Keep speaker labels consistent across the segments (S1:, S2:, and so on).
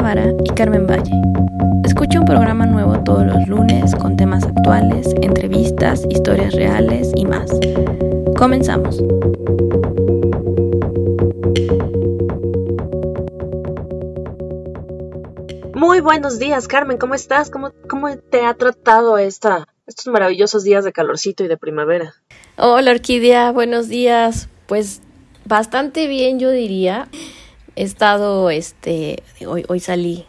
S1: Vara y Carmen Valle. Escucha un programa nuevo todos los lunes con temas actuales, entrevistas, historias reales y más. Comenzamos.
S2: Muy buenos días, Carmen. ¿Cómo estás? ¿Cómo, cómo te ha tratado esta, estos maravillosos días de calorcito y de primavera?
S1: Hola, Orquídea. Buenos días. Pues bastante bien, yo diría. He estado, este, hoy, hoy salí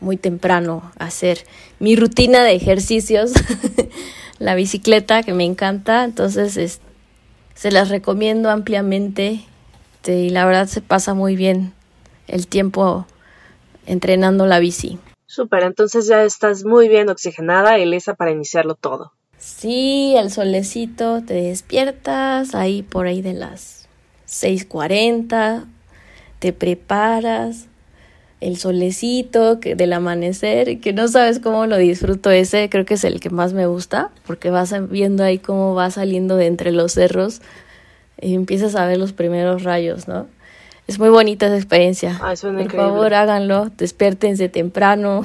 S1: muy temprano a hacer mi rutina de ejercicios, la bicicleta que me encanta, entonces se las recomiendo ampliamente este, y la verdad se pasa muy bien el tiempo entrenando la bici.
S2: Súper, entonces ya estás muy bien oxigenada y lista para iniciarlo todo.
S1: Sí, el solecito, te despiertas ahí por ahí de las 6:40, te preparas, el solecito que del amanecer, que no sabes cómo lo disfruto ese, creo que es el que más me gusta, porque vas viendo ahí cómo va saliendo de entre los cerros y empiezas a ver los primeros rayos, ¿no? Es muy bonita esa experiencia. Por favor, háganlo, despiértense temprano,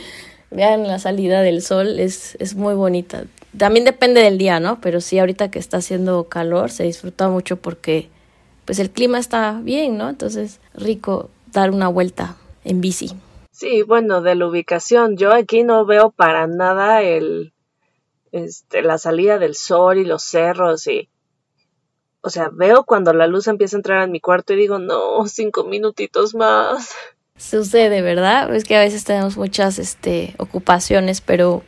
S1: vean la salida del sol, es, es muy bonita. También depende del día, ¿no? Pero sí, ahorita que está haciendo calor, se disfruta mucho porque pues el clima está bien, ¿no? Entonces, rico dar una vuelta en bici.
S2: Sí, bueno, de la ubicación, yo aquí no veo para nada el este la salida del sol y los cerros y o sea, veo cuando la luz empieza a entrar en mi cuarto y digo, no, cinco minutitos más.
S1: Sucede, ¿verdad? Es que a veces tenemos muchas este, ocupaciones, pero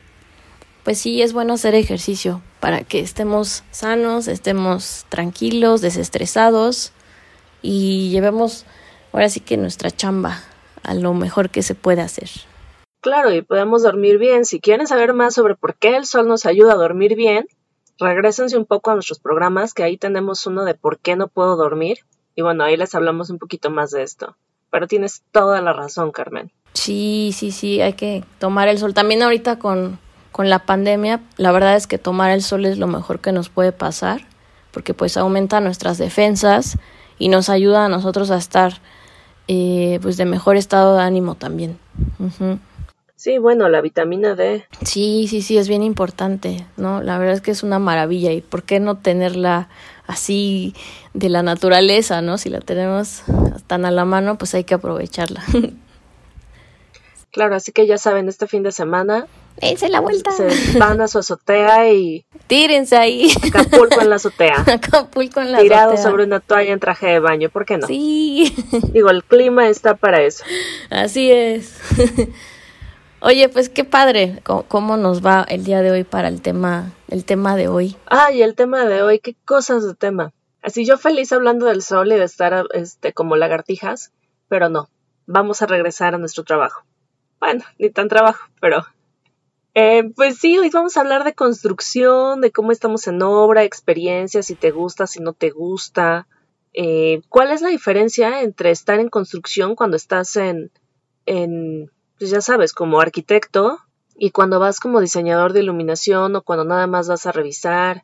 S1: pues sí es bueno hacer ejercicio para que estemos sanos, estemos tranquilos, desestresados y llevemos ahora sí que nuestra chamba a lo mejor que se puede hacer.
S2: Claro, y podemos dormir bien. Si quieren saber más sobre por qué el sol nos ayuda a dormir bien, regresense un poco a nuestros programas, que ahí tenemos uno de por qué no puedo dormir. Y bueno, ahí les hablamos un poquito más de esto. Pero tienes toda la razón, Carmen.
S1: Sí, sí, sí, hay que tomar el sol. También ahorita con con la pandemia, la verdad es que tomar el sol es lo mejor que nos puede pasar, porque pues aumenta nuestras defensas y nos ayuda a nosotros a estar eh, pues de mejor estado de ánimo también.
S2: Sí, bueno, la vitamina D.
S1: Sí, sí, sí, es bien importante, ¿no? La verdad es que es una maravilla y ¿por qué no tenerla así de la naturaleza, ¿no? Si la tenemos tan a la mano, pues hay que aprovecharla.
S2: Claro, así que ya saben, este fin de semana.
S1: Dense la vuelta.
S2: Se van a su azotea y.
S1: Tírense ahí.
S2: Acapulco en la azotea.
S1: Acapulco en la
S2: Tirado sobre una toalla en traje de baño, ¿por qué no?
S1: Sí.
S2: Digo, el clima está para eso.
S1: Así es. Oye, pues qué padre, ¿Cómo, nos va el día de hoy para el tema, el tema de hoy.
S2: Ay, el tema de hoy, qué cosas de tema. Así yo feliz hablando del sol y de estar este como lagartijas, pero no. Vamos a regresar a nuestro trabajo bueno, ni tan trabajo, pero... Eh, pues sí, hoy vamos a hablar de construcción, de cómo estamos en obra, experiencias, si te gusta, si no te gusta. Eh, ¿Cuál es la diferencia entre estar en construcción cuando estás en, en, pues ya sabes, como arquitecto y cuando vas como diseñador de iluminación o cuando nada más vas a revisar?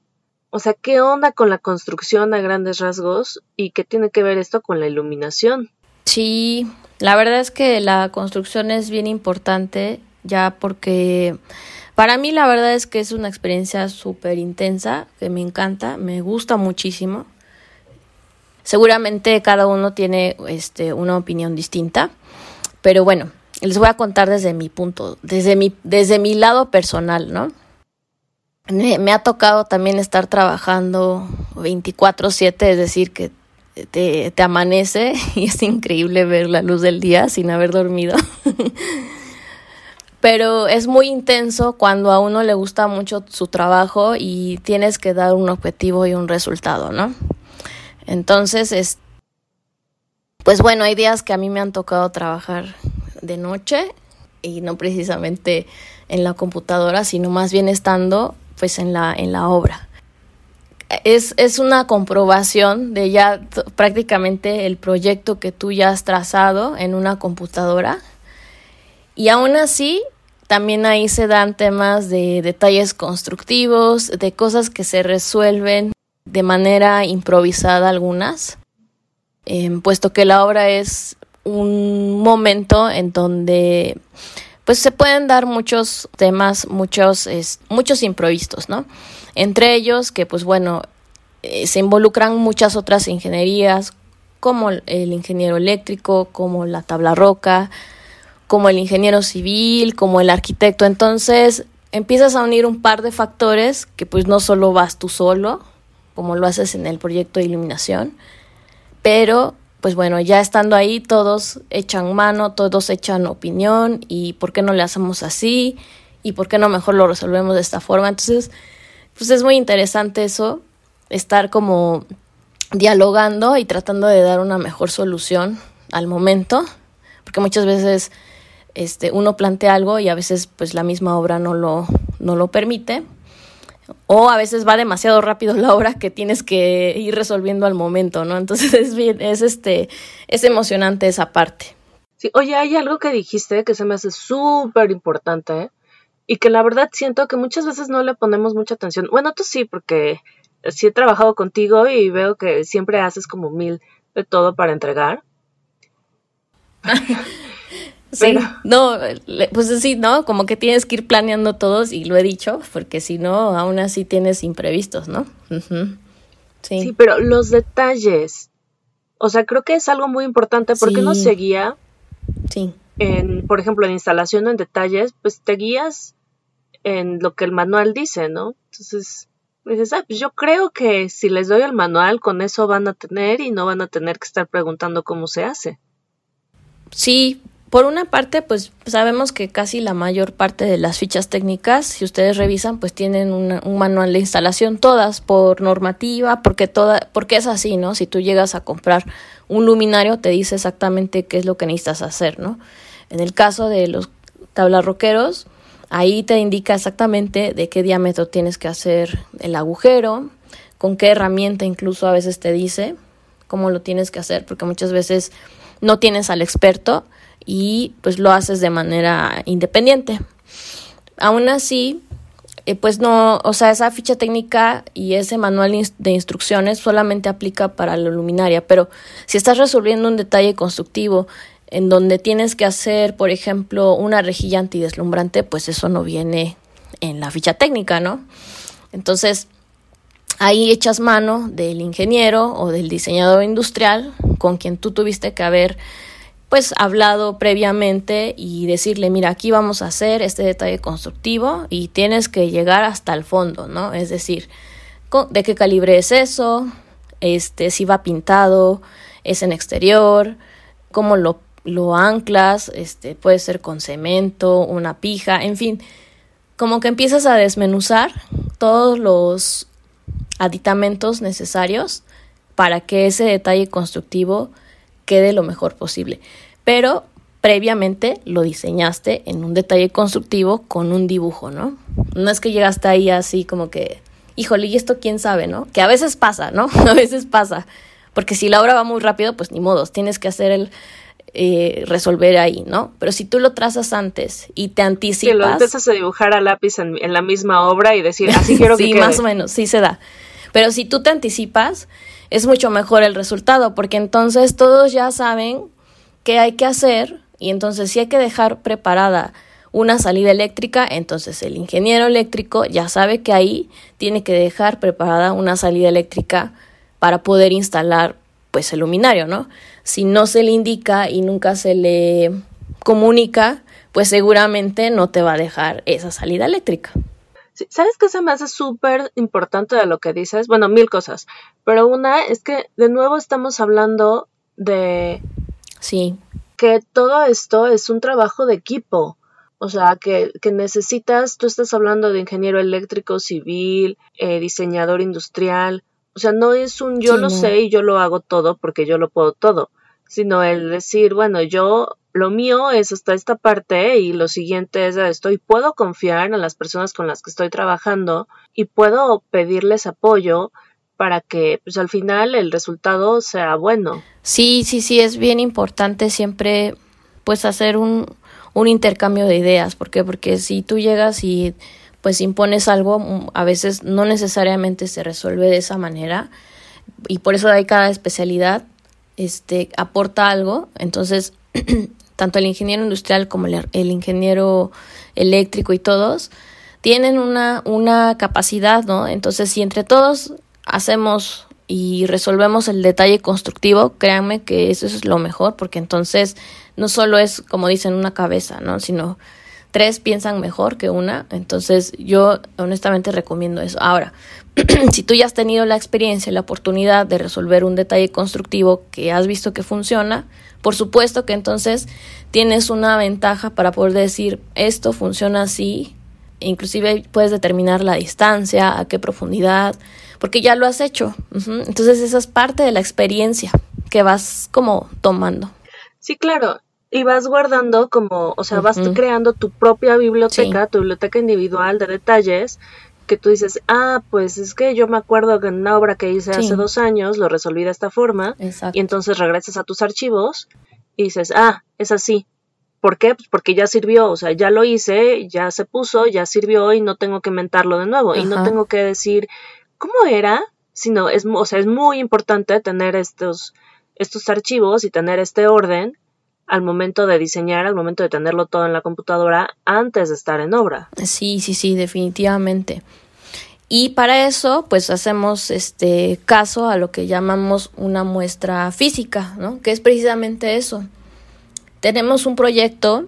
S2: O sea, ¿qué onda con la construcción a grandes rasgos y qué tiene que ver esto con la iluminación?
S1: Sí, la verdad es que la construcción es bien importante ya porque para mí la verdad es que es una experiencia súper intensa, que me encanta, me gusta muchísimo. Seguramente cada uno tiene este, una opinión distinta, pero bueno, les voy a contar desde mi punto, desde mi, desde mi lado personal, ¿no? Me, me ha tocado también estar trabajando 24/7, es decir, que te, te amanece y es increíble ver la luz del día sin haber dormido. Pero es muy intenso cuando a uno le gusta mucho su trabajo y tienes que dar un objetivo y un resultado, ¿no? Entonces, es, pues bueno, hay días que a mí me han tocado trabajar de noche y no precisamente en la computadora, sino más bien estando pues en la, en la obra es, es una comprobación de ya prácticamente el proyecto que tú ya has trazado en una computadora. Y aún así, también ahí se dan temas de detalles constructivos, de cosas que se resuelven de manera improvisada algunas, em, puesto que la obra es un momento en donde pues se pueden dar muchos temas, muchos, muchos improvistos, ¿no? Entre ellos que pues bueno, eh, se involucran muchas otras ingenierías, como el ingeniero eléctrico, como la tabla roca, como el ingeniero civil, como el arquitecto. Entonces empiezas a unir un par de factores que pues no solo vas tú solo, como lo haces en el proyecto de iluminación, pero pues bueno, ya estando ahí todos echan mano, todos echan opinión y por qué no le hacemos así y por qué no mejor lo resolvemos de esta forma. Entonces, pues es muy interesante eso, estar como dialogando y tratando de dar una mejor solución al momento, porque muchas veces este, uno plantea algo y a veces pues la misma obra no lo, no lo permite. O a veces va demasiado rápido la obra que tienes que ir resolviendo al momento, ¿no? Entonces es bien, es este, es emocionante esa parte.
S2: Sí, oye, hay algo que dijiste que se me hace súper importante, ¿eh? Y que la verdad siento que muchas veces no le ponemos mucha atención. Bueno, tú sí, porque sí he trabajado contigo y veo que siempre haces como mil de todo para entregar.
S1: sí, no, pues sí, ¿no? Como que tienes que ir planeando todos y lo he dicho, porque si no, aún así tienes imprevistos, ¿no?
S2: sí. sí. pero los detalles, o sea, creo que es algo muy importante porque no se guía.
S1: Sí.
S2: En, por ejemplo, en instalación en detalles, pues te guías en lo que el manual dice, ¿no? Entonces, dices, ah, pues yo creo que si les doy el manual, con eso van a tener y no van a tener que estar preguntando cómo se hace.
S1: Sí, por una parte, pues sabemos que casi la mayor parte de las fichas técnicas, si ustedes revisan, pues tienen un manual de instalación, todas por normativa, porque toda, porque es así, ¿no? Si tú llegas a comprar un luminario, te dice exactamente qué es lo que necesitas hacer, ¿no? En el caso de los tablarroqueros, Ahí te indica exactamente de qué diámetro tienes que hacer el agujero, con qué herramienta incluso a veces te dice cómo lo tienes que hacer, porque muchas veces no tienes al experto y pues lo haces de manera independiente. Aún así, eh, pues no, o sea, esa ficha técnica y ese manual de instrucciones solamente aplica para la luminaria, pero si estás resolviendo un detalle constructivo en donde tienes que hacer, por ejemplo, una rejilla antideslumbrante, pues eso no viene en la ficha técnica, ¿no? Entonces, ahí echas mano del ingeniero o del diseñador industrial con quien tú tuviste que haber pues hablado previamente y decirle, mira, aquí vamos a hacer este detalle constructivo y tienes que llegar hasta el fondo, ¿no? Es decir, de qué calibre es eso, este, si va pintado, es en exterior, cómo lo lo anclas, este, puede ser con cemento, una pija, en fin, como que empiezas a desmenuzar todos los aditamentos necesarios para que ese detalle constructivo quede lo mejor posible. Pero previamente lo diseñaste en un detalle constructivo con un dibujo, ¿no? No es que llegaste ahí así como que, híjole, y esto quién sabe, ¿no? Que a veces pasa, ¿no? A veces pasa. Porque si la obra va muy rápido, pues ni modos, tienes que hacer el, eh, resolver ahí, ¿no? Pero si tú lo trazas antes y te anticipas...
S2: Que lo empiezas a dibujar a lápiz en, la misma obra y decir, así quiero que
S1: Sí, más o menos, sí se da. Pero si tú te anticipas, es mucho mejor el resultado, porque entonces todos ya saben qué hay que hacer y entonces si hay que dejar preparada una salida eléctrica, entonces el ingeniero eléctrico ya sabe que ahí tiene que dejar preparada una salida eléctrica para poder instalar pues el luminario, ¿no? Si no se le indica y nunca se le comunica, pues seguramente no te va a dejar esa salida eléctrica.
S2: ¿Sabes qué se me hace súper importante de lo que dices? Bueno, mil cosas, pero una es que de nuevo estamos hablando de...
S1: Sí.
S2: Que todo esto es un trabajo de equipo. O sea, que, que necesitas, tú estás hablando de ingeniero eléctrico, civil, eh, diseñador industrial, o sea, no es un yo lo sé y yo lo hago todo porque yo lo puedo todo, sino el decir, bueno, yo lo mío es hasta esta parte y lo siguiente es esto y puedo confiar en las personas con las que estoy trabajando y puedo pedirles apoyo para que pues al final el resultado sea bueno.
S1: Sí, sí, sí, es bien importante siempre pues hacer un, un intercambio de ideas, ¿por qué? Porque si tú llegas y pues impones algo, a veces no necesariamente se resuelve de esa manera y por eso hay cada especialidad este, aporta algo, entonces tanto el ingeniero industrial como el, el, ingeniero eléctrico y todos tienen una, una capacidad, ¿no? Entonces, si entre todos hacemos y resolvemos el detalle constructivo, créanme que eso es lo mejor, porque entonces no solo es, como dicen, una cabeza, ¿no? Sino tres piensan mejor que una. Entonces, yo honestamente recomiendo eso. Ahora, si tú ya has tenido la experiencia y la oportunidad de resolver un detalle constructivo que has visto que funciona, por supuesto que entonces tienes una ventaja para poder decir esto funciona así, inclusive puedes determinar la distancia, a qué profundidad, porque ya lo has hecho. Entonces esa es parte de la experiencia que vas como tomando.
S2: Sí, claro. Y vas guardando como, o sea, vas creando tu propia biblioteca, tu biblioteca individual de detalles que tú dices, ah, pues es que yo me acuerdo que en una obra que hice hace dos años lo resolví de esta forma, y entonces regresas a tus archivos y dices, ah, es así. ¿Por qué? Pues porque ya sirvió, o sea, ya lo hice, ya se puso, ya sirvió y no tengo que mentarlo de nuevo, y no tengo que decir, ¿cómo era? Sino, es, o sea, es muy importante tener estos, estos archivos y tener este orden al momento de diseñar, al momento de tenerlo todo en la computadora antes de estar en obra.
S1: Sí, sí, sí, definitivamente. Y para eso, pues hacemos este caso a lo que llamamos una muestra física, ¿no? Que es precisamente eso. Tenemos un proyecto,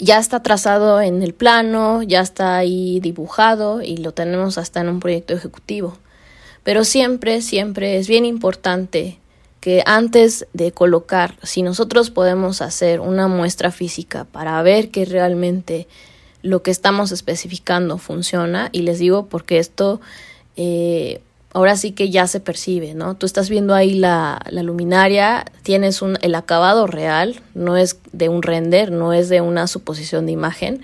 S1: ya está trazado en el plano, ya está ahí dibujado y lo tenemos hasta en un proyecto ejecutivo. Pero siempre, siempre es bien importante que antes de colocar, si nosotros podemos hacer una muestra física para ver que realmente lo que estamos especificando funciona, y les digo porque esto eh, ahora sí que ya se percibe, ¿no? Tú estás viendo ahí la, la luminaria, tienes un, el acabado real, no es de un render, no es de una suposición de imagen,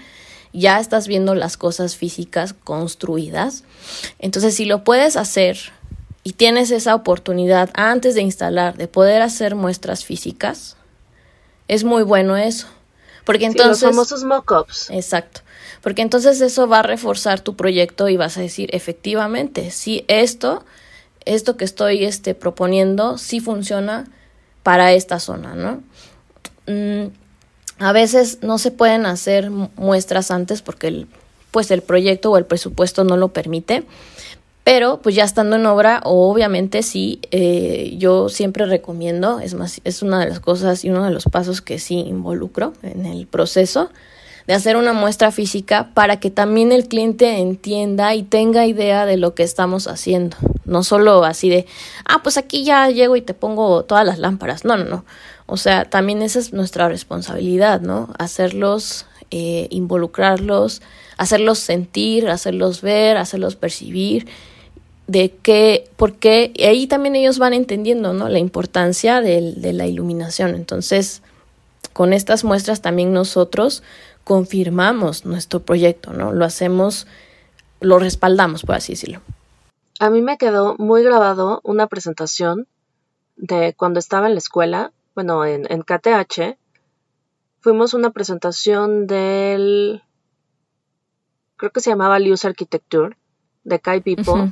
S1: ya estás viendo las cosas físicas construidas. Entonces, si lo puedes hacer y tienes esa oportunidad antes de instalar de poder hacer muestras físicas, es muy bueno eso. Porque entonces...
S2: Sí, los famosos mockups.
S1: Exacto. Porque entonces eso va a reforzar tu proyecto y vas a decir, efectivamente, si esto, esto que estoy este, proponiendo, sí funciona para esta zona, ¿no? Mm, a veces no se pueden hacer muestras antes porque el, pues el proyecto o el presupuesto no lo permite, pero pues ya estando en obra, obviamente sí, eh, yo siempre recomiendo, es más, es una de las cosas y uno de los pasos que sí involucro en el proceso de hacer una muestra física para que también el cliente entienda y tenga idea de lo que estamos haciendo. No solo así de, ah, pues aquí ya llego y te pongo todas las lámparas. No, no, no. O sea, también esa es nuestra responsabilidad, ¿no? Hacerlos, eh, involucrarlos, hacerlos sentir, hacerlos ver, hacerlos percibir de qué, por qué, y ahí también ellos van entendiendo, ¿no? La importancia de, de la iluminación. Entonces, con estas muestras también nosotros confirmamos nuestro proyecto, ¿no? Lo hacemos, lo respaldamos, por así decirlo.
S2: A mí me quedó muy grabado una presentación de cuando estaba en la escuela, bueno, en, en KTH, fuimos una presentación del, creo que se llamaba Luz Architecture, de Kai Pipo,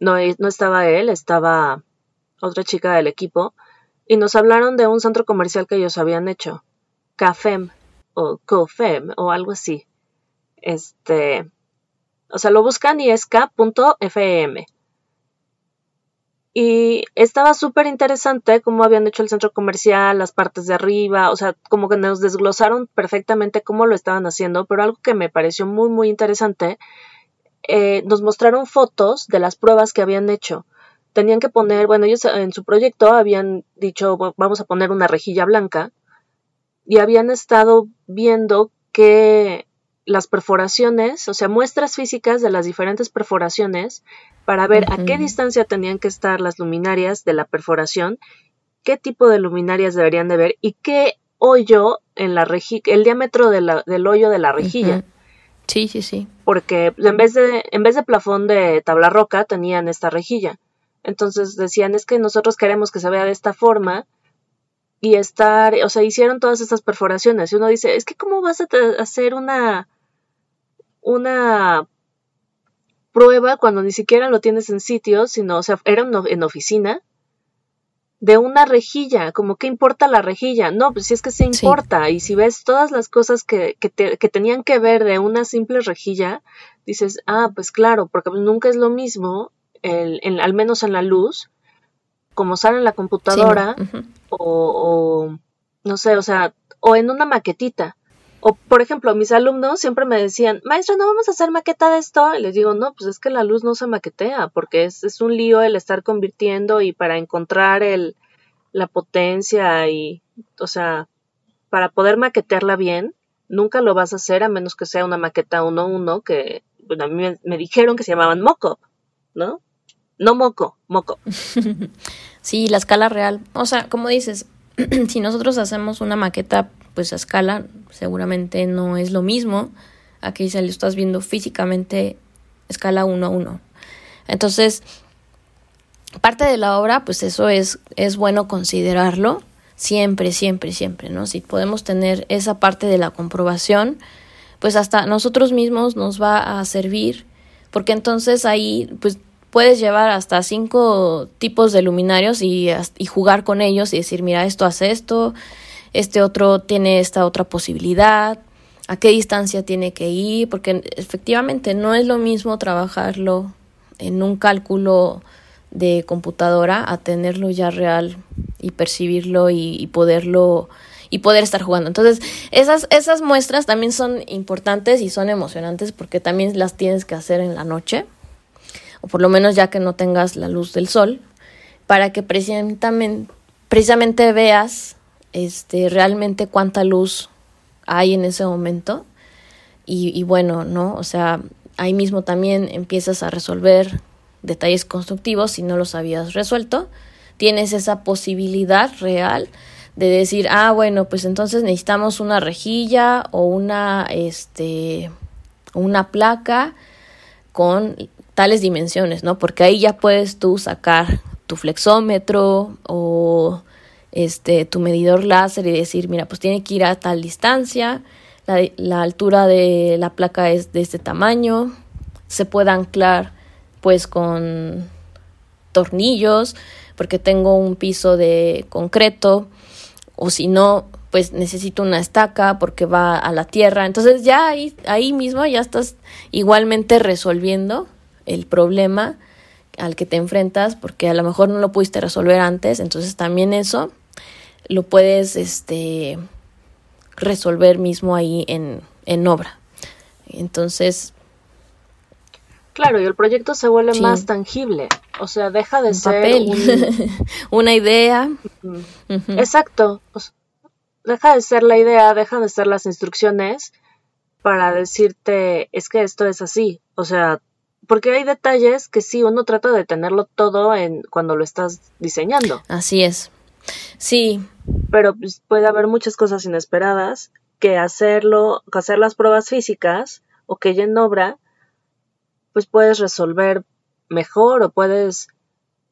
S2: no, no estaba él, estaba otra chica del equipo, y nos hablaron de un centro comercial que ellos habían hecho, CAFEM o COFEM o algo así. Este, o sea, lo buscan y es K.fm. Y estaba súper interesante cómo habían hecho el centro comercial, las partes de arriba, o sea, como que nos desglosaron perfectamente cómo lo estaban haciendo, pero algo que me pareció muy, muy interesante eh, nos mostraron fotos de las pruebas que habían hecho. Tenían que poner, bueno, ellos en su proyecto habían dicho, vamos a poner una rejilla blanca y habían estado viendo que las perforaciones, o sea, muestras físicas de las diferentes perforaciones para ver a qué distancia tenían que estar las luminarias de la perforación, qué tipo de luminarias deberían de ver y qué hoyo en la rejilla, el diámetro del hoyo de la rejilla.
S1: Sí, sí, sí.
S2: Porque en vez de, en vez de plafón de tabla roca tenían esta rejilla. Entonces decían, es que nosotros queremos que se vea de esta forma y estar, o sea, hicieron todas estas perforaciones. Y uno dice, es que cómo vas a hacer una, una prueba cuando ni siquiera lo tienes en sitio, sino, o sea, era en oficina. De una rejilla, como qué importa la rejilla. No, pues si es que se importa. Y si ves todas las cosas que, que, que, tenían que ver de una simple rejilla, dices, ah, pues claro, porque nunca es lo mismo, el, al menos en la luz, como sale en la computadora, o, o, no sé, o sea, o en una maquetita. O, por ejemplo, mis alumnos siempre me decían, maestro, ¿no vamos a hacer maqueta de esto? Y les digo, no, pues es que la luz no se maquetea, porque es, es un lío el estar convirtiendo y para encontrar el, la potencia y, o sea, para poder maquetearla bien, nunca lo vas a hacer a menos que sea una maqueta 1-1 que, bueno, a mí me, dijeron que se llamaban moco, ¿no? No moco, moco.
S1: sí, la escala real. O sea, como dices, si nosotros hacemos una maqueta pues a escala seguramente no es lo mismo aquí se lo estás viendo físicamente escala 1 a 1. Entonces, parte de la obra, pues eso es, es bueno considerarlo siempre, siempre, siempre, ¿no? Si podemos tener esa parte de la comprobación, pues hasta nosotros mismos nos va a servir, porque entonces ahí, pues puedes llevar hasta cinco tipos de luminarios y, y jugar con ellos y decir, mira, esto hace esto, este otro tiene esta otra posibilidad, a qué distancia tiene que ir, porque efectivamente no es lo mismo trabajarlo en un cálculo de computadora a tenerlo ya real y percibirlo y, poderlo y poder estar jugando. Entonces, esas, esas muestras también son importantes y son emocionantes porque también las tienes que hacer en la noche, por lo menos ya que no tengas la luz del sol, para que precisamente, precisamente veas este, realmente cuánta luz hay en ese momento. Y, bueno, ¿no? O sea, ahí mismo también empiezas a resolver detalles constructivos si no los habías resuelto. Tienes esa posibilidad real de decir, ah, bueno, pues entonces necesitamos una rejilla o una, este, una placa con tales dimensiones, ¿no? Porque ahí ya puedes tú sacar tu flexómetro o este, tu medidor láser y decir, mira, pues tiene que ir a tal distancia, la, altura de la placa es de este tamaño, se puede anclar pues con tornillos, porque tengo un piso de concreto, o si no, pues necesito una estaca porque va a la tierra. Entonces ya ahí, ahí mismo ya estás igualmente resolviendo el problema al que te enfrentas, porque a lo mejor no lo pudiste resolver antes, entonces también eso lo puedes este, resolver mismo ahí en, en obra. Entonces...
S2: Claro, y el proyecto se vuelve más tangible, o sea, deja de ser
S1: una idea.
S2: Exacto, deja de ser la idea, deja de ser las instrucciones para decirte, es que esto es así, o sea, porque hay detalles que sí uno trata de tenerlo todo en cuando lo estás diseñando.
S1: Así es. Sí.
S2: Pero pues, puede haber muchas cosas inesperadas que hacerlo, que hacer las pruebas físicas o que ya en obra, pues puedes resolver mejor o puedes,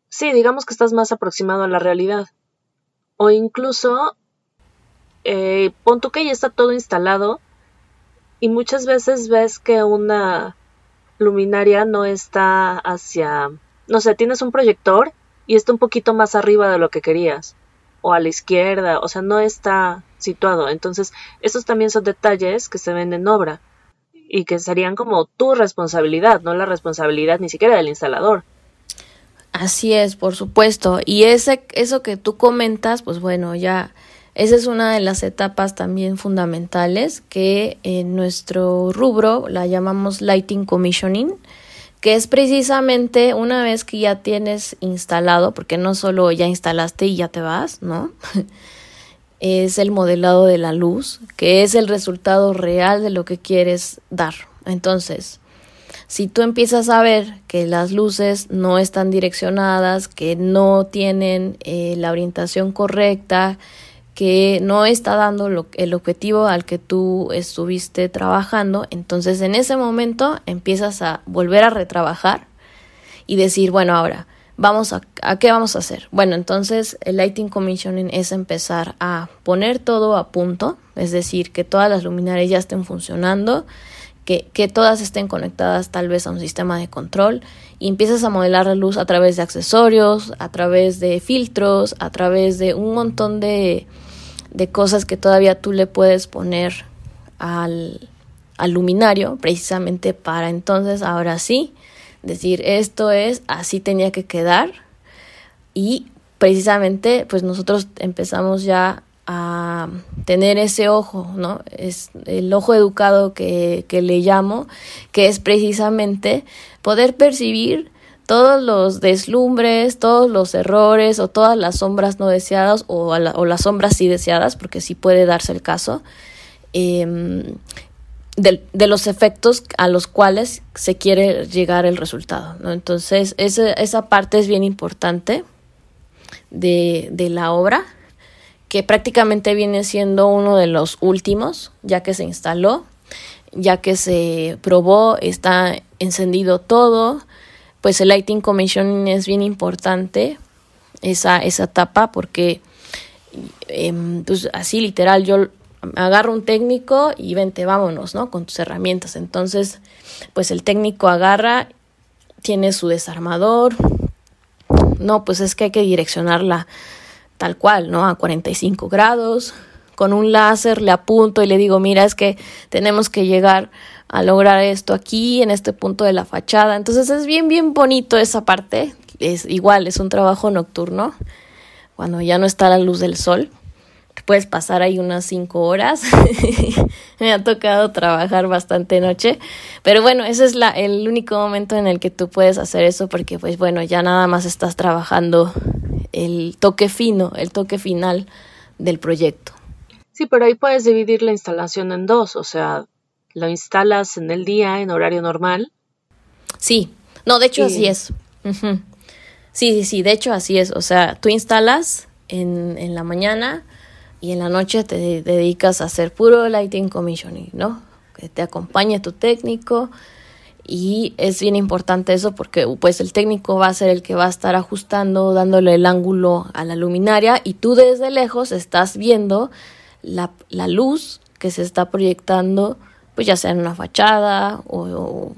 S2: sí, digamos que estás más aproximado a la realidad. O incluso, eh, pon tú que ya está todo instalado y muchas veces ves que una luminaria no está hacia, no sé, tienes un proyector y está un poquito más arriba de lo que querías o a la izquierda, o sea, no está situado. Entonces, esos también son detalles que se ven en obra y que serían como tu responsabilidad, no la responsabilidad ni siquiera del instalador.
S1: Así es, por supuesto. Y ese, eso que tú comentas, pues bueno, ya esa es una de las etapas también fundamentales que en nuestro rubro la llamamos lighting commissioning que es precisamente una vez que ya tienes instalado, porque no solo ya instalaste y ya te vas, ¿no? es el modelado de la luz, que es el resultado real de lo que quieres dar. Entonces, si tú empiezas a ver que las luces no están direccionadas, que no tienen eh, la orientación correcta, que no está dando el objetivo al que tú estuviste trabajando, entonces en ese momento empiezas a volver a retrabajar y decir, bueno, ahora, vamos a, a qué vamos a hacer? Bueno, entonces el lighting commissioning es empezar a poner todo a punto, es decir, que todas las luminarias ya estén funcionando, que, todas estén conectadas tal vez a un sistema de control y empiezas a modelar la luz a través de accesorios, a través de filtros, a través de un montón de, de cosas que todavía tú le puedes poner al, al luminario, precisamente para entonces, ahora sí, decir esto es, así tenía que quedar y precisamente pues nosotros empezamos ya a tener ese ojo, ¿no? Es el ojo educado que, que le llamo, que es precisamente poder percibir todos los deslumbres, todos los errores o todas las sombras no deseadas o, las sombras sí deseadas, porque sí puede darse el caso, eh, de, de, los efectos a los cuales se quiere llegar el resultado. ¿no? Entonces, esa, esa parte es bien importante de, de la obra, que prácticamente viene siendo uno de los últimos, ya que se instaló, ya que se probó, está encendido todo, pues el lighting commission es bien importante, esa, esa etapa, porque eh, pues así literal yo agarro un técnico y vente, vámonos, ¿no? Con tus herramientas. Entonces, pues el técnico agarra, tiene su desarmador. No, pues es que hay que direccionarla tal cual, ¿no? A 45 grados. Con un láser le apunto y le digo, mira, es que tenemos que llegar a lograr esto aquí, en este punto de la fachada. Entonces es bien, bien bonito esa parte. Es igual, es un trabajo nocturno, cuando ya no está la luz del sol puedes pasar ahí unas cinco horas. Me ha tocado trabajar bastante noche, pero bueno, ese es la, el único momento en el que tú puedes hacer eso porque pues bueno, ya nada más estás trabajando el toque fino, el toque final del proyecto.
S2: Sí, pero ahí puedes dividir la instalación en dos, o sea, lo instalas en el día, en horario normal.
S1: Sí, no, de hecho así es. Sí, sí, sí, de hecho así es. O sea, tú instalas en, en la mañana, y en la noche te dedicas a hacer puro lighting commissioning, ¿no? Que te acompañe tu técnico y es bien importante eso porque pues el técnico va a ser el que va a estar ajustando, dándole el ángulo a la luminaria y tú desde lejos estás viendo la, la luz que se está proyectando, pues ya sea en una fachada o, o,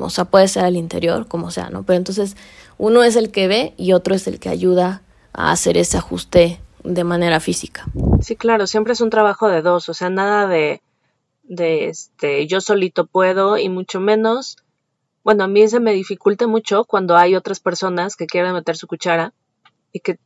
S1: o sea, puede ser al interior, como sea, ¿no? Pero entonces uno es el que ve y otro es el que ayuda a hacer ese ajuste de manera física.
S2: Sí, claro, siempre es un trabajo de dos, o sea, nada de, de este, yo solito puedo y mucho menos, bueno, a mí se me dificulta mucho cuando hay otras personas que quieren meter su cuchara y que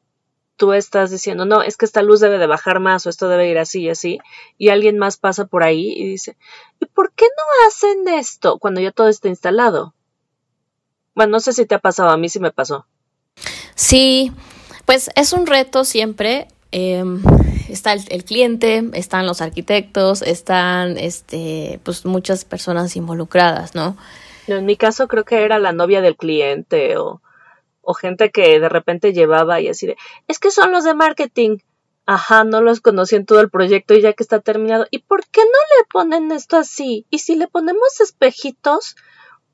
S2: tú estás diciendo, no, es que esta luz debe de bajar más o esto debe ir así y así, y alguien más pasa por ahí y dice, ¿y por qué no hacen esto cuando ya todo está instalado? Bueno, no sé si te ha pasado, a mí sí me pasó.
S1: Sí, pues es un reto siempre. Eh, está el, cliente, están los arquitectos, están este, pues muchas personas involucradas, ¿no?
S2: En mi caso creo que era la novia del cliente o, o gente que de repente llevaba y así de, es que son los de marketing. Ajá, no los conocí en todo el proyecto y ya que está terminado. ¿Y por qué no le ponen esto así? ¿Y si le ponemos espejitos?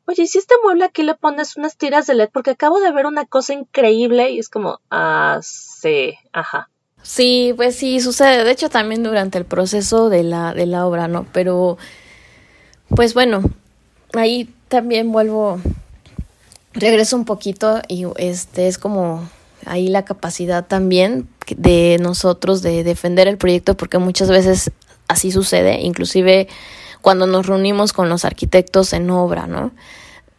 S2: oye, si este mueble aquí le pones unas tiras de LED porque acabo de ver una cosa increíble y es como, ah, sí, ajá.
S1: Sí, pues sí, sucede. De hecho, también durante el proceso de la, de la obra, ¿no? Pero, pues bueno, ahí también vuelvo, regreso un poquito y este es como ahí la capacidad también de nosotros de defender el proyecto porque muchas veces así sucede, inclusive cuando nos reunimos con los arquitectos en obra, ¿no?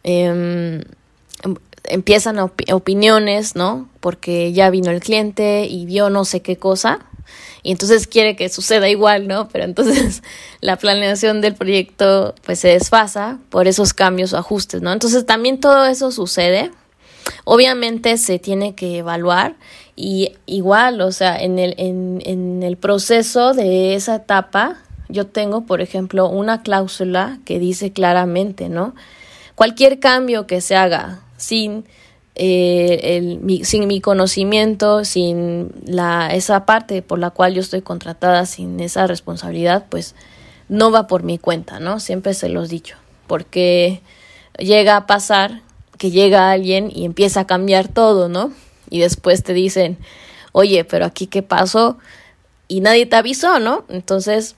S1: Eh, empiezan op opiniones, ¿no? Porque ya vino el cliente y vio no sé qué cosa y entonces quiere que suceda igual, ¿no? Pero entonces la planeación del proyecto pues se desfasa por esos cambios o ajustes, ¿no? Entonces también todo eso sucede. Obviamente se tiene que evaluar y igual, o sea, en el, en, en el proceso de esa etapa yo tengo, por ejemplo, una cláusula que dice claramente, ¿no? Cualquier cambio que se haga sin, eh, el, mi, sin mi conocimiento, sin la, esa parte por la cual yo estoy contratada, sin esa responsabilidad, pues no va por mi cuenta, ¿no? Siempre se los he dicho, porque llega a pasar que llega alguien y empieza a cambiar todo, ¿no? Y después te dicen, oye, pero aquí qué pasó y nadie te avisó, ¿no? Entonces,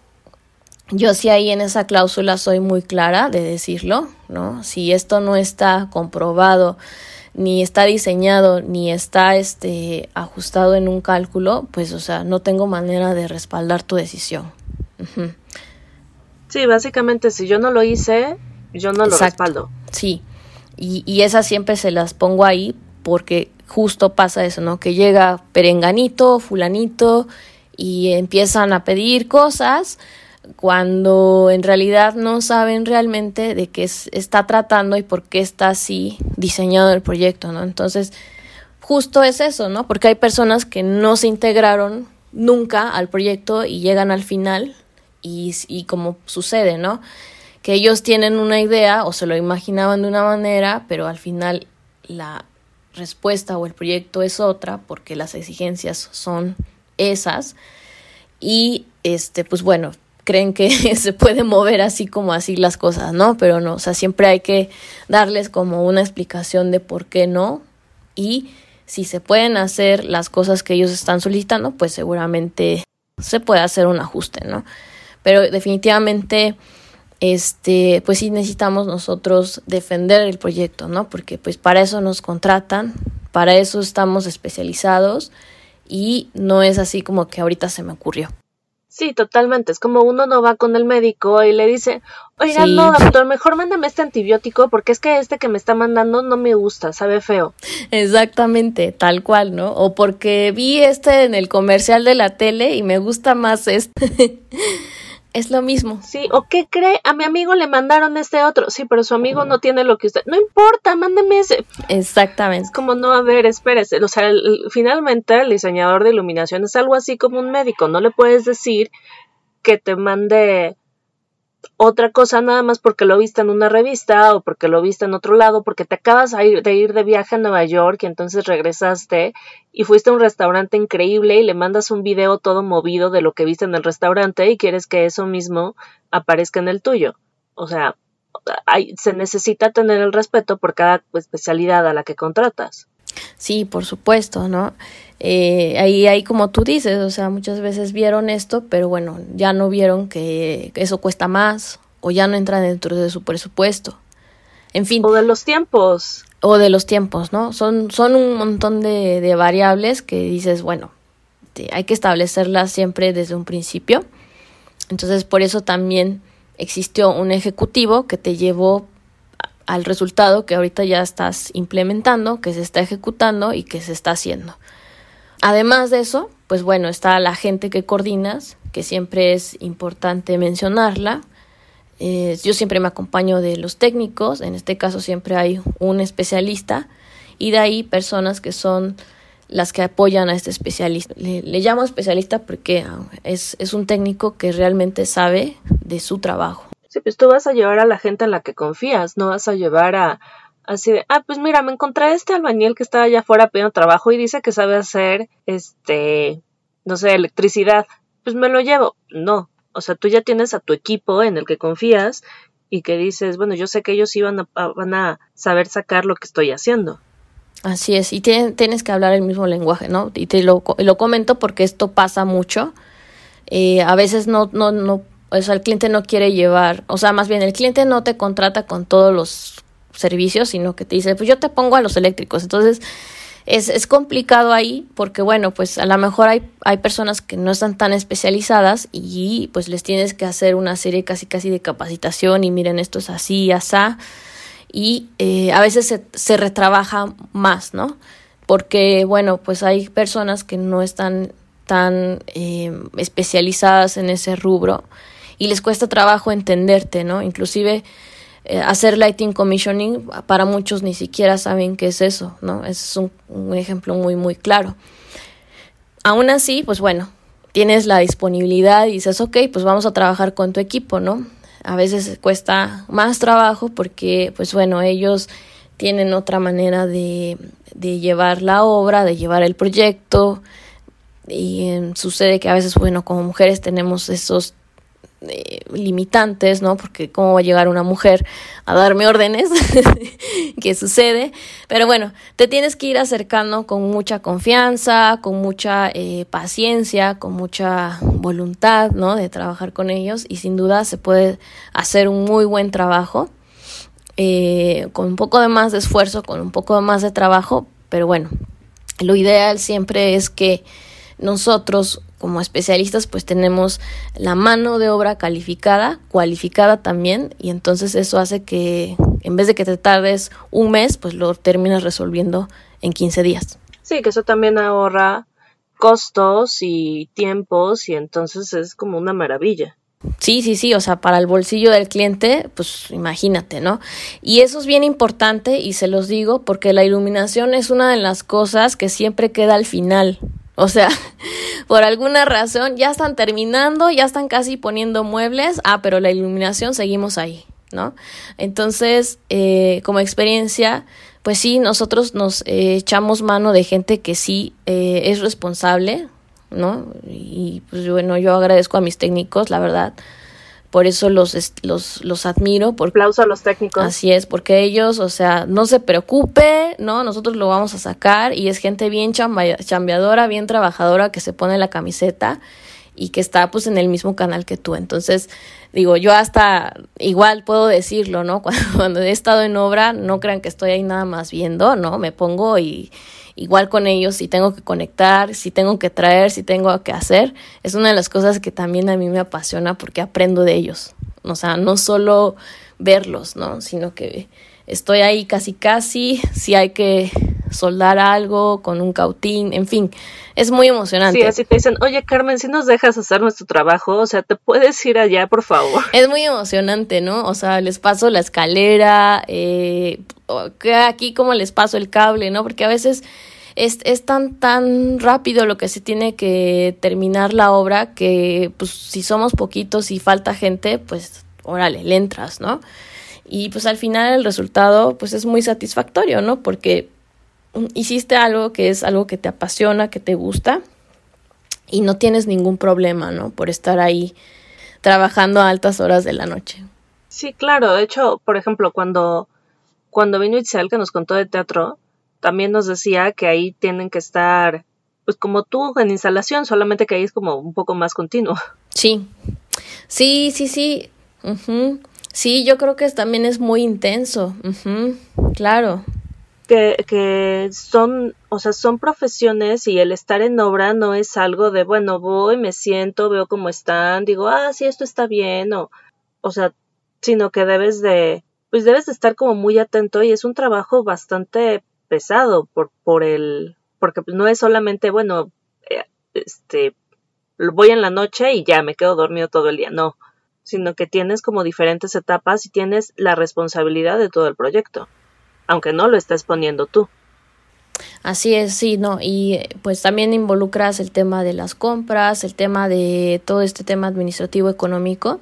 S1: yo sí ahí en esa cláusula soy muy clara de decirlo, ¿no? Si esto no está comprobado, ni está diseñado, ni está este ajustado en un cálculo, pues o sea, no tengo manera de respaldar tu decisión.
S2: Sí, básicamente si yo no lo hice, yo no lo respaldo.
S1: Sí. Y, y esas siempre se las pongo ahí porque justo pasa eso, ¿no? Que llega perenganito, fulanito y empiezan a pedir cosas cuando en realidad no saben realmente de qué está tratando y por qué está así diseñado el proyecto, ¿no? Entonces, justo es eso, ¿no? Porque hay personas que no se integraron nunca al proyecto y llegan al final y, y como sucede, ¿no? Que ellos tienen una idea o se lo imaginaban de una manera, pero al final la respuesta o el proyecto es otra porque las exigencias son esas y este pues bueno creen que se puede mover así como así las cosas, ¿no? Pero no, o sea, siempre hay que darles como una explicación de por qué no y si se pueden hacer las cosas que ellos están solicitando, pues seguramente se puede hacer un ajuste, ¿no? Pero definitivamente este, pues sí necesitamos nosotros defender el proyecto, ¿no? Porque pues para eso nos contratan, para eso estamos especializados y no es así como que ahorita se me ocurrió.
S2: Sí, totalmente. Es como uno no va con el médico y le dice, oiga, no, doctor, mejor mándame este antibiótico porque es que este que me está mandando no me gusta, sabe feo.
S1: Exactamente, tal cual, ¿no? O porque vi este en el comercial de la tele y me gusta más este. es lo mismo.
S2: Sí, o qué cree, a mi amigo le mandaron este otro, sí, pero su amigo no tiene lo que usted, no importa, mándeme ese.
S1: Exactamente.
S2: Es como, no, a ver, espérese, o sea, finalmente el diseñador de iluminación es algo así como un médico, no le puedes decir que te mande otra cosa nada más porque lo viste en una revista o porque lo viste en otro lado, porque te acabas de ir, de viaje a Nueva York y entonces regresaste y fuiste a un restaurante increíble y le mandas un video todo movido de lo que viste en el restaurante y quieres que eso mismo aparezca en el tuyo. O sea, hay, se necesita tener el respeto por cada especialidad a la que contratas.
S1: Sí, por supuesto, ¿no? Eh, ahí hay como tú dices, o sea, muchas veces vieron esto, pero bueno, ya no vieron que eso cuesta más o ya no entra dentro de su presupuesto. En fin.
S2: O de los tiempos.
S1: O de los tiempos, ¿no? Son, son un montón de, de variables que dices, bueno, hay que establecerlas siempre desde un principio. Entonces, por eso también existió un ejecutivo que te llevó al resultado que ahorita ya estás implementando, que se está ejecutando y que se está haciendo. Además de eso, pues bueno, está la gente que coordinas, que siempre es importante mencionarla. Eh, yo siempre me acompaño de los técnicos, en este caso siempre hay un especialista y de ahí personas que son las que apoyan a este especialista. Le, llamo especialista porque ah, es, es un técnico que realmente sabe de su trabajo.
S2: Sí, pues tú vas a llevar a la gente en la que confías, no vas a llevar a así de, ah, pues mira, me encontré este albañil que está allá afuera pidiendo trabajo y dice que sabe hacer, este, no sé, electricidad. Pues me lo llevo. No, o sea, tú ya tienes a tu equipo en el que confías y que dices, bueno, yo sé que ellos iban a, van a saber sacar lo que estoy haciendo.
S1: Así es, y tienes que hablar el mismo lenguaje, ¿no? Y te lo, lo comento porque esto pasa mucho. Eh, a veces no, no, no o sea, el cliente no quiere llevar, o sea, más bien el cliente no te contrata con todos los servicios, sino que te dice, pues yo te pongo a los eléctricos. Entonces, es, es complicado ahí porque, bueno, pues a lo mejor hay, hay personas que no están tan especializadas y pues les tienes que hacer una serie casi casi de capacitación y miren, esto es así, asá. Y eh, a veces se, se retrabaja más, ¿no? Porque, bueno, pues hay personas que no están tan eh, especializadas en ese rubro y les cuesta trabajo entenderte, ¿no? Inclusive eh, hacer lighting commissioning para muchos ni siquiera saben qué es eso, ¿no? Es un, ejemplo muy, muy claro. Aún así, pues bueno, tienes la disponibilidad y dices, ok, pues vamos a trabajar con tu equipo, ¿no? A veces cuesta más trabajo porque, pues bueno, ellos tienen otra manera de, de llevar la obra, de llevar el proyecto, y sucede que a veces, bueno, como mujeres tenemos esos eh, limitantes, ¿no? Porque cómo va a llegar una mujer a darme órdenes, ¿qué sucede? Pero bueno, te tienes que ir acercando con mucha confianza, con mucha eh, paciencia, con mucha voluntad, ¿no? De trabajar con ellos y sin duda se puede hacer un muy buen trabajo. Eh, con un poco de más de esfuerzo, con un poco de más de trabajo, pero bueno, lo ideal siempre es que nosotros como especialistas pues tenemos la mano de obra calificada, cualificada también, y entonces eso hace que en vez de que te tardes un mes, pues lo terminas resolviendo en 15 días.
S2: Sí, que eso también ahorra costos y tiempos y entonces es como una maravilla.
S1: Sí, sí, sí, o sea, para el bolsillo del cliente, pues imagínate, ¿no? Y eso es bien importante y se los digo porque la iluminación es una de las cosas que siempre queda al final. O sea, por alguna razón ya están terminando, ya están casi poniendo muebles, ah, pero la iluminación seguimos ahí, ¿no? Entonces, eh, como experiencia, pues sí, nosotros nos eh, echamos mano de gente que sí eh, es responsable, ¿no? Y pues bueno, yo agradezco a mis técnicos, la verdad, por eso los, los, los admiro. Por,
S2: Aplauso a los técnicos.
S1: Así es, porque ellos, o sea, no se preocupe, ¿no? Nosotros lo vamos a sacar y es gente bien chambeadora, bien trabajadora que se pone la camiseta y que está pues en el mismo canal que tú. Entonces, digo, yo hasta igual puedo decirlo, ¿no? Cuando, cuando he estado en obra, no crean que estoy ahí nada más viendo, ¿no? Me pongo y igual con ellos, si tengo que conectar, si tengo que traer, si tengo que hacer, es una de las cosas que también a mí me apasiona porque aprendo de ellos. O sea, no solo verlos, ¿no? Sino que estoy ahí casi casi, si hay que soldar algo con un cautín, en fin, es muy emocionante.
S2: Sí, así te dicen, oye Carmen, si nos dejas hacer nuestro trabajo, o sea, te puedes ir allá, por favor.
S1: Es muy emocionante, ¿no? O sea, les paso la escalera, eh, aquí como les paso el cable, ¿no? Porque a veces es, es tan, tan rápido lo que se tiene que terminar la obra que, pues, si somos poquitos y falta gente, pues, órale, le entras, ¿no? Y pues al final el resultado, pues, es muy satisfactorio, ¿no? Porque hiciste algo que es algo que te apasiona, que te gusta y no tienes ningún problema, ¿no? Por estar ahí trabajando a altas horas de la noche.
S2: Sí, claro. De hecho, por ejemplo, cuando, cuando vino Itzel, que nos contó de teatro, también nos decía que ahí tienen que estar, pues como tú en instalación, solamente que ahí es como un poco más continuo.
S1: Sí, sí, sí, sí. Sí, yo creo que también es muy intenso. Claro
S2: que, que son, o sea, son profesiones y el estar en obra no es algo de, bueno, voy, me siento, veo cómo están, digo, ah, sí, esto está bien, o, o sea, sino que debes de, pues debes de estar como muy atento y es un trabajo bastante pesado por, por el, porque no es solamente, bueno, eh, este, voy en la noche y ya me quedo dormido todo el día, no, sino que tienes como diferentes etapas y tienes la responsabilidad de todo el proyecto aunque no lo estés poniendo tú.
S1: Así es, sí, no, y pues también involucras el tema de las compras, el tema de todo este tema administrativo económico,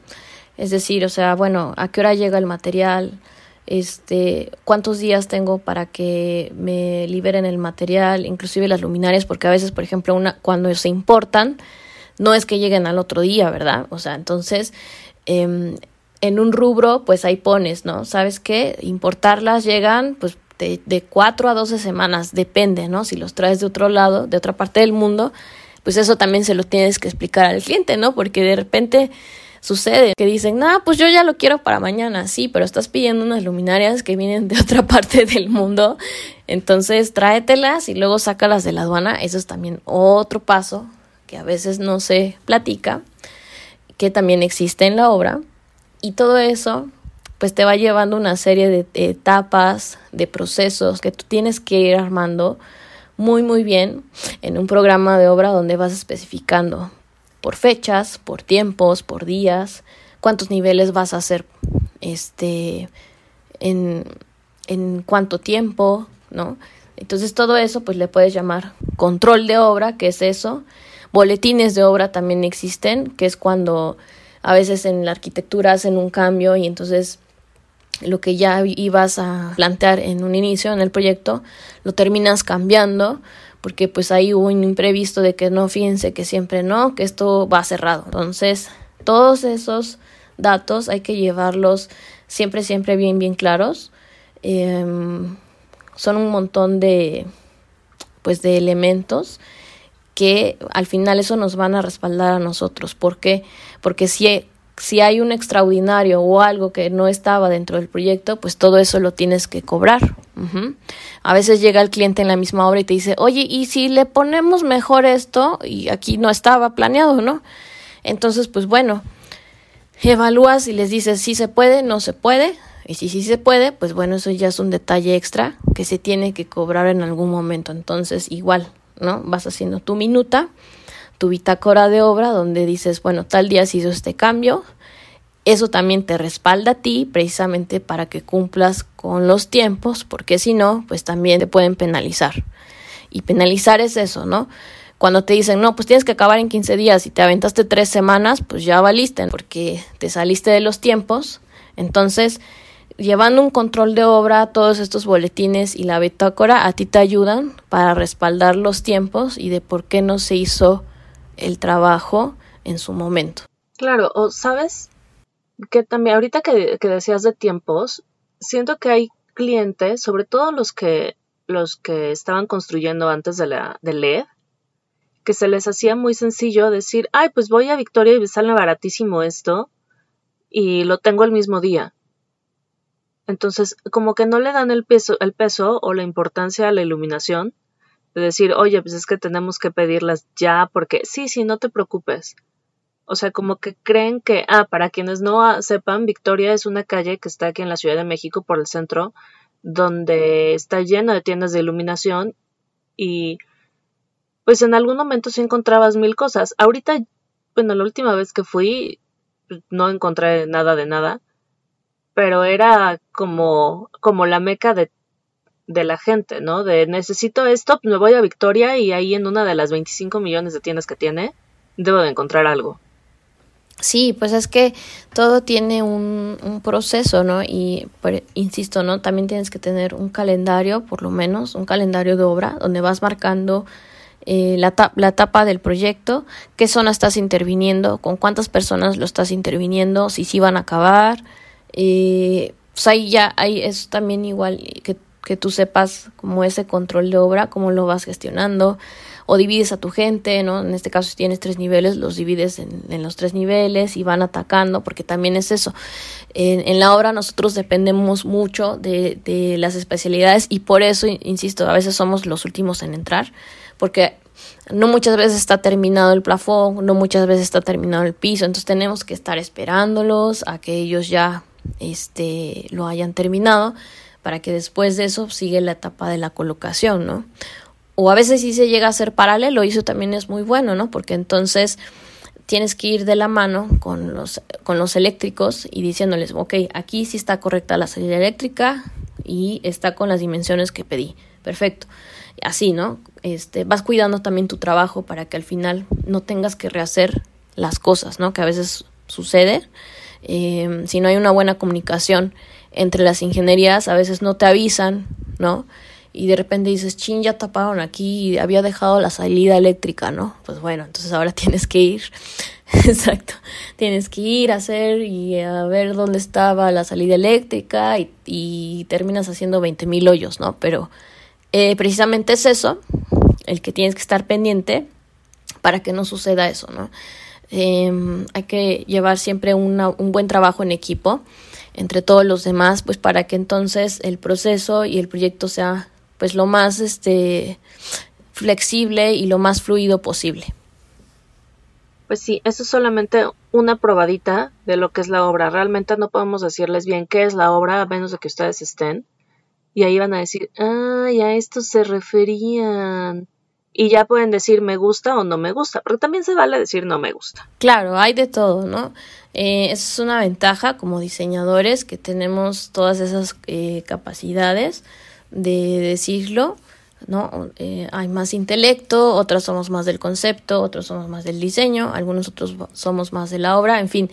S1: es decir, o sea, bueno, a qué hora llega el material, este, cuántos días tengo para que me liberen el material, inclusive las luminarias, porque a veces, por ejemplo, una, cuando se importan, no es que lleguen al otro día, ¿verdad? O sea, entonces, eh, en un rubro, pues ahí pones, ¿no? ¿Sabes qué? Importarlas llegan, pues, de, de cuatro a doce semanas, depende, ¿no? Si los traes de otro lado, de otra parte del mundo, pues eso también se lo tienes que explicar al cliente, ¿no? Porque de repente sucede que dicen, no, pues yo ya lo quiero para mañana, sí, pero estás pidiendo unas luminarias que vienen de otra parte del mundo, entonces tráetelas y luego sácalas de la aduana, eso es también otro paso que a veces no se platica, que también existe en la obra, y todo eso pues te va llevando una serie de, etapas, de procesos que tú tienes que ir armando muy muy bien en un programa de obra donde vas especificando por fechas, por tiempos, por días, cuántos niveles vas a hacer este en, en cuánto tiempo, ¿no? Entonces todo eso pues le puedes llamar control de obra, que es eso. Boletines de obra también existen, que es cuando a veces en la arquitectura hacen un cambio y entonces lo que ya ibas a plantear en un inicio en el proyecto lo terminas cambiando porque pues ahí hubo un imprevisto de que no fíjense que siempre no, que esto va cerrado. Entonces todos esos datos hay que llevarlos siempre, siempre bien, bien claros. Em, son un montón de, pues, de elementos que al final eso nos van a respaldar a nosotros. ¿Por qué? Porque si, si hay un extraordinario o algo que no estaba dentro del proyecto, pues todo eso lo tienes que cobrar. A veces llega el cliente en la misma obra y te dice, oye, ¿y si le ponemos mejor esto? Y aquí no estaba planeado, ¿no? Entonces, pues bueno, evalúas y les dices si se puede, no se puede. Y si sí se puede, pues bueno, eso ya es un detalle extra que se tiene que cobrar en algún momento. Entonces, igual, ¿no? Vas haciendo tu minuta, tu bitácora de obra, donde dices, bueno, tal día se hizo este cambio. Eso también te respalda a ti precisamente para que cumplas con los tiempos, porque si no, pues también te pueden penalizar. Y penalizar es eso, ¿no? Cuando te dicen, no, pues tienes que acabar en 15 días y te aventaste tres semanas, pues ya valiste, porque te saliste de los tiempos. Entonces, llevando un control de obra, todos estos boletines y la bitácora a ti te ayudan para respaldar los tiempos y de por qué no se hizo el trabajo en su momento.
S2: Claro, o sabes que también ahorita que, que decías de tiempos, siento que hay clientes, sobre todo los que los que estaban construyendo antes de la LED, que se les hacía muy sencillo decir, ay, pues voy a Victoria y me sale baratísimo esto y lo tengo el mismo día. Entonces, como que no le dan el peso, el peso o la importancia a la iluminación de decir, oye, pues es que tenemos que pedirlas ya, porque sí, sí, no te preocupes. O sea, como que creen que, ah, para quienes no sepan, Victoria es una calle que está aquí en la Ciudad de México por el centro, donde está lleno de tiendas de iluminación y pues en algún momento sí encontrabas mil cosas. Ahorita, bueno, la última vez que fui, no encontré nada de nada pero era como, como la meca de, de la gente, ¿no? De necesito esto, me voy a Victoria y ahí en una de las 25 millones de tiendas que tiene, debo de encontrar algo.
S1: Sí, pues es que todo tiene un, un proceso, ¿no? Y insisto, ¿no? También tienes que tener un calendario, por lo menos, un calendario de obra, donde vas marcando eh, la, la etapa del proyecto, qué zona estás interviniendo, con cuántas personas lo estás interviniendo, si sí van a acabar, eh, pues ahí ya hay, es también igual que, que tú sepas como ese control de obra, cómo lo vas gestionando, o divides a tu gente, ¿no? En este caso, si tienes tres niveles, los divides en, en los tres niveles y van atacando, porque también es eso. En, en la obra nosotros dependemos mucho de, de las especialidades y por eso, insisto, a veces somos los últimos en entrar, porque no muchas veces está terminado el plafón, no muchas veces está terminado el piso, entonces tenemos que estar esperándolos a que ellos ya este, lo hayan terminado para que después de eso siga la etapa de la colocación, ¿no? O a veces si se llega a ser paralelo y eso también es muy bueno, ¿no? Porque entonces tienes que ir de la mano con los, con los eléctricos y diciéndoles, ok, aquí sí está correcta la salida eléctrica y está con las dimensiones que pedí. Perfecto. Así, ¿no? Este, vas cuidando también tu trabajo para que al final no tengas que rehacer las cosas, ¿no? Que a veces sucede Em, si no hay una buena comunicación entre las ingenierías, a veces no te avisan, ¿no? Y de repente dices, chin, ya taparon aquí y había dejado la salida eléctrica, ¿no? Pues bueno, entonces ahora tienes que ir, exacto, tienes que ir a hacer y a ver dónde estaba la salida eléctrica y, y terminas haciendo 20 mil hoyos, ¿no? Pero eh, precisamente es eso, el que tienes que estar pendiente para que no suceda eso, ¿no? Em, hay que llevar siempre un buen trabajo en equipo entre todos los demás, pues para que entonces el proceso y el proyecto sea pues lo más este flexible y lo más fluido posible.
S2: Pues sí, eso es solamente una probadita de lo que es la obra. Realmente no podemos decirles bien qué es la obra a menos de que ustedes estén. Y ahí van a decir, ay, a esto se referían y ya pueden decir me gusta o no me gusta, pero también se vale decir no me gusta.
S1: Claro, hay de todo, ¿no? Eh, es una ventaja como diseñadores que tenemos todas esas eh, capacidades de decirlo, ¿no? Eh, hay más intelecto, otras somos más del concepto, otros somos más del diseño, algunos otros somos más de la obra, en fin,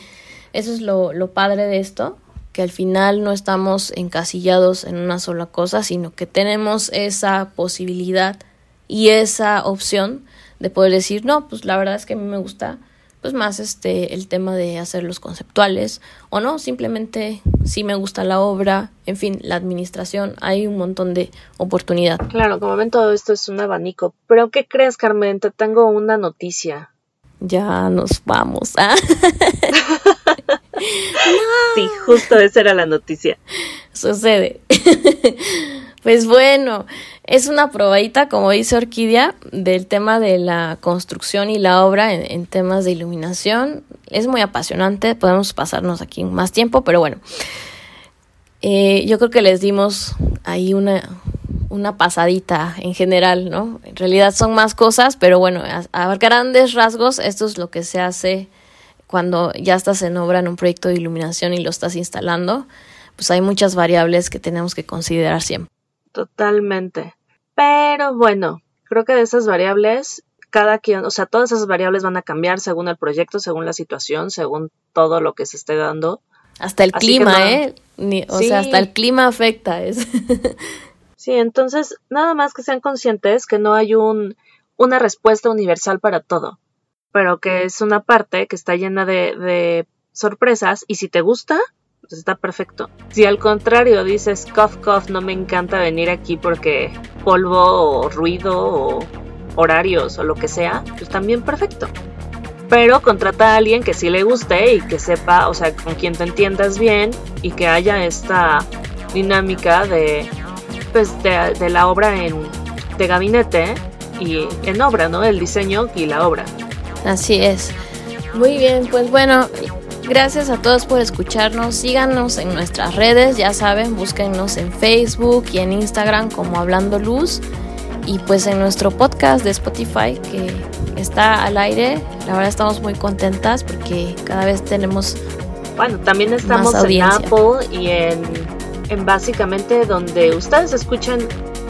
S1: eso es lo, lo padre de esto, que al final no estamos encasillados en una sola cosa, sino que tenemos esa posibilidad y esa opción de poder decir, no, pues la verdad es que a mí me gusta pues más este el tema de hacer los conceptuales o no, simplemente si me gusta la obra, en fin, la administración, hay un montón de oportunidad.
S2: Claro, como ven todo esto es un abanico, pero ¿qué crees, Carmen? Te tengo una noticia.
S1: Ya nos vamos. ¿ah?
S2: Sí, justo esa era la noticia.
S1: Sucede. pues bueno, es una probadita, como dice Orquídea, del tema de la construcción y la obra en, temas de iluminación. Es muy apasionante, podemos pasarnos aquí más tiempo, pero bueno. Eh, yo creo que les dimos ahí una, una pasadita en general, ¿no? En realidad son más cosas, pero bueno, a, grandes rasgos esto es lo que se hace cuando ya estás en obra en un proyecto de iluminación y lo estás instalando. Pues hay muchas variables que tenemos que considerar siempre.
S2: Totalmente. Pero bueno, creo que de esas variables, cada quien, o sea, todas esas variables van a cambiar según el proyecto, según la situación, según todo lo que se esté dando.
S1: Hasta el clima, ¿eh? o sea, hasta el clima afecta. Es.
S2: sí, entonces, nada más que sean conscientes que no hay un, una respuesta universal para todo, pero que es una parte que está llena de, de sorpresas y si te gusta, está perfecto. Si al contrario dices, cough, cough, no me encanta venir aquí porque polvo o ruido o horarios o lo que sea, pues también perfecto. Pero contrata a alguien que sí le guste y que sepa, o sea, con quien te entiendas bien y que haya esta dinámica de, pues, de, de la obra en, de gabinete y en obra, ¿no? El diseño y la obra.
S1: Así es. Muy bien, pues bueno, Gracias a todos por escucharnos. Síganos en nuestras redes, ya saben, búsquennos en Facebook y en Instagram como Hablando Luz. Y pues en nuestro podcast de Spotify que está al aire, la verdad estamos muy contentas porque cada vez tenemos.
S2: Bueno, también estamos en Apple y en, en básicamente donde ustedes escuchan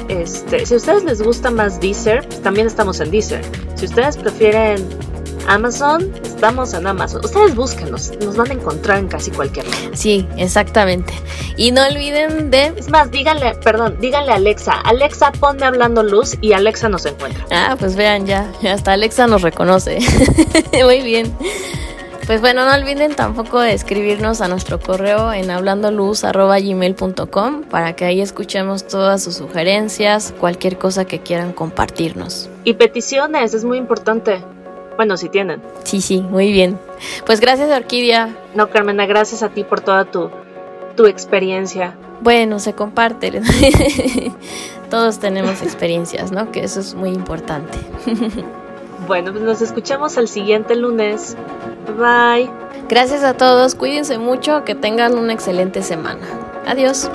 S2: este, si a ustedes les gusta más Deezer, pues también estamos en Deezer. Si ustedes prefieren Amazon, estamos en Amazon. Ustedes búsquenos, nos van a encontrar en casi cualquier lugar.
S1: Sí, exactamente. Y no olviden de...
S2: Es más, díganle, perdón, díganle a Alexa, Alexa, ponme hablando luz y Alexa nos encuentra.
S1: Ah, pues vean ya, hasta Alexa nos reconoce. Muy bien. Pues bueno, no olviden tampoco de escribirnos a nuestro correo en hablandoluz.gmail.com para que ahí escuchemos todas sus sugerencias, cualquier cosa que quieran compartirnos.
S2: Y peticiones, es muy importante. Bueno, si tienen.
S1: Sí, sí, muy bien. Pues gracias, Orquídea.
S2: No, Carmena, gracias a ti por toda tu, tu experiencia.
S1: Bueno, se comparte. Todos tenemos experiencias, ¿no? Que eso es muy importante.
S2: bueno, pues nos escuchamos el siguiente lunes. Bye.
S1: Gracias a todos, cuídense mucho, que tengan una excelente semana. Adiós.